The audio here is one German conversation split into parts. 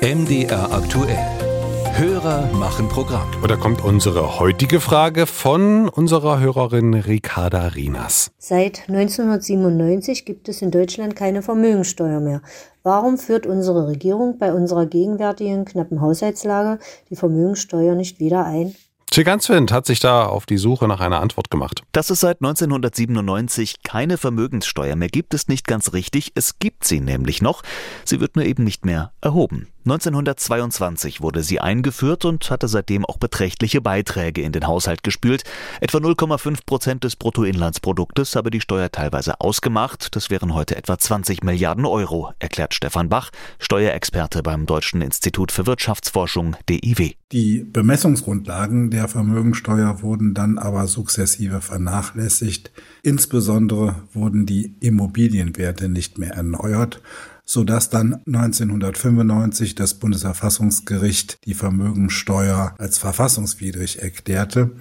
MDR aktuell. Hörer machen Programm. Und da kommt unsere heutige Frage von unserer Hörerin Ricarda Rinas. Seit 1997 gibt es in Deutschland keine Vermögensteuer mehr. Warum führt unsere Regierung bei unserer gegenwärtigen knappen Haushaltslage die Vermögensteuer nicht wieder ein? Chiganswind hat sich da auf die Suche nach einer Antwort gemacht. Dass es seit 1997 keine Vermögenssteuer mehr gibt, ist nicht ganz richtig. Es gibt sie nämlich noch. Sie wird nur eben nicht mehr erhoben. 1922 wurde sie eingeführt und hatte seitdem auch beträchtliche Beiträge in den Haushalt gespült. Etwa 0,5 Prozent des Bruttoinlandsproduktes habe die Steuer teilweise ausgemacht. Das wären heute etwa 20 Milliarden Euro, erklärt Stefan Bach, Steuerexperte beim Deutschen Institut für Wirtschaftsforschung DIW. Die Bemessungsgrundlagen der Vermögensteuer wurden dann aber sukzessive vernachlässigt. Insbesondere wurden die Immobilienwerte nicht mehr erneuert sodass dann 1995 das Bundesverfassungsgericht die Vermögensteuer als verfassungswidrig erklärte.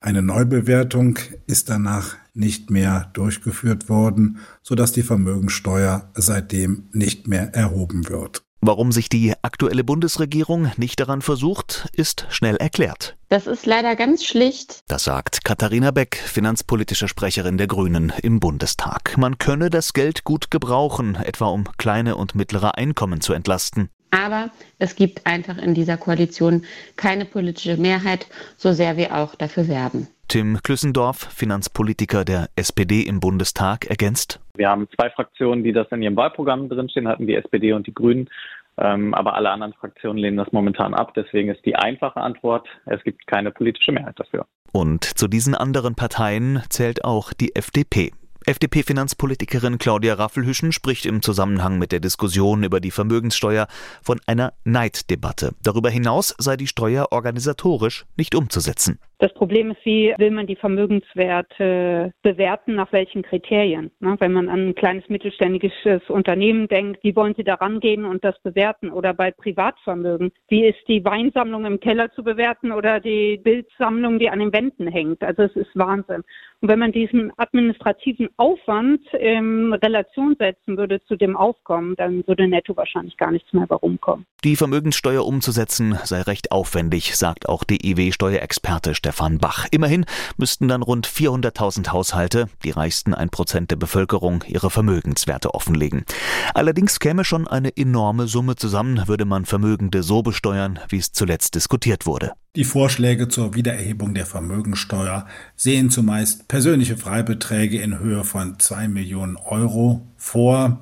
Eine Neubewertung ist danach nicht mehr durchgeführt worden, sodass die Vermögensteuer seitdem nicht mehr erhoben wird. Warum sich die aktuelle Bundesregierung nicht daran versucht, ist schnell erklärt. Das ist leider ganz schlicht. Das sagt Katharina Beck, finanzpolitische Sprecherin der Grünen im Bundestag. Man könne das Geld gut gebrauchen, etwa um kleine und mittlere Einkommen zu entlasten. Aber es gibt einfach in dieser Koalition keine politische Mehrheit, so sehr wir auch dafür werben. Tim Klüssendorf, Finanzpolitiker der SPD im Bundestag, ergänzt. Wir haben zwei Fraktionen, die das in ihrem Wahlprogramm drinstehen hatten, die SPD und die Grünen. Ähm, aber alle anderen Fraktionen lehnen das momentan ab. Deswegen ist die einfache Antwort, es gibt keine politische Mehrheit dafür. Und zu diesen anderen Parteien zählt auch die FDP. FDP-Finanzpolitikerin Claudia Raffelhüschen spricht im Zusammenhang mit der Diskussion über die Vermögenssteuer von einer Neiddebatte. Darüber hinaus sei die Steuer organisatorisch nicht umzusetzen. Das Problem ist, wie will man die Vermögenswerte bewerten, nach welchen Kriterien? wenn man an ein kleines mittelständisches Unternehmen denkt, wie wollen Sie da rangehen und das bewerten? Oder bei Privatvermögen, wie ist die Weinsammlung im Keller zu bewerten oder die Bildsammlung, die an den Wänden hängt? Also es ist Wahnsinn. Und wenn man diesen administrativen Aufwand in Relation setzen würde zu dem Aufkommen, dann würde netto wahrscheinlich gar nichts mehr herumkommen. Die Vermögenssteuer umzusetzen sei recht aufwendig, sagt auch DIW-Steuerexperte Stefan Bach. Immerhin müssten dann rund 400.000 Haushalte, die reichsten ein Prozent der Bevölkerung, ihre Vermögenswerte offenlegen. Allerdings käme schon eine enorme Summe zusammen, würde man Vermögende so besteuern, wie es zuletzt diskutiert wurde. Die Vorschläge zur Wiedererhebung der Vermögensteuer sehen zumeist persönliche Freibeträge in Höhe von zwei Millionen Euro vor.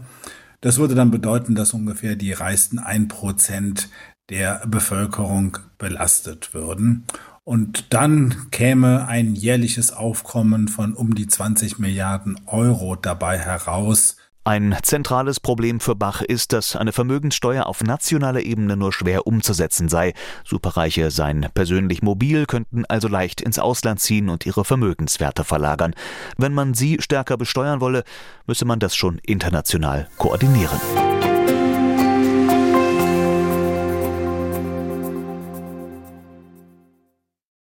Das würde dann bedeuten, dass ungefähr die reichsten ein Prozent der Bevölkerung belastet würden. Und dann käme ein jährliches Aufkommen von um die 20 Milliarden Euro dabei heraus. Ein zentrales Problem für Bach ist, dass eine Vermögenssteuer auf nationaler Ebene nur schwer umzusetzen sei. Superreiche seien persönlich mobil, könnten also leicht ins Ausland ziehen und ihre Vermögenswerte verlagern. Wenn man sie stärker besteuern wolle, müsse man das schon international koordinieren.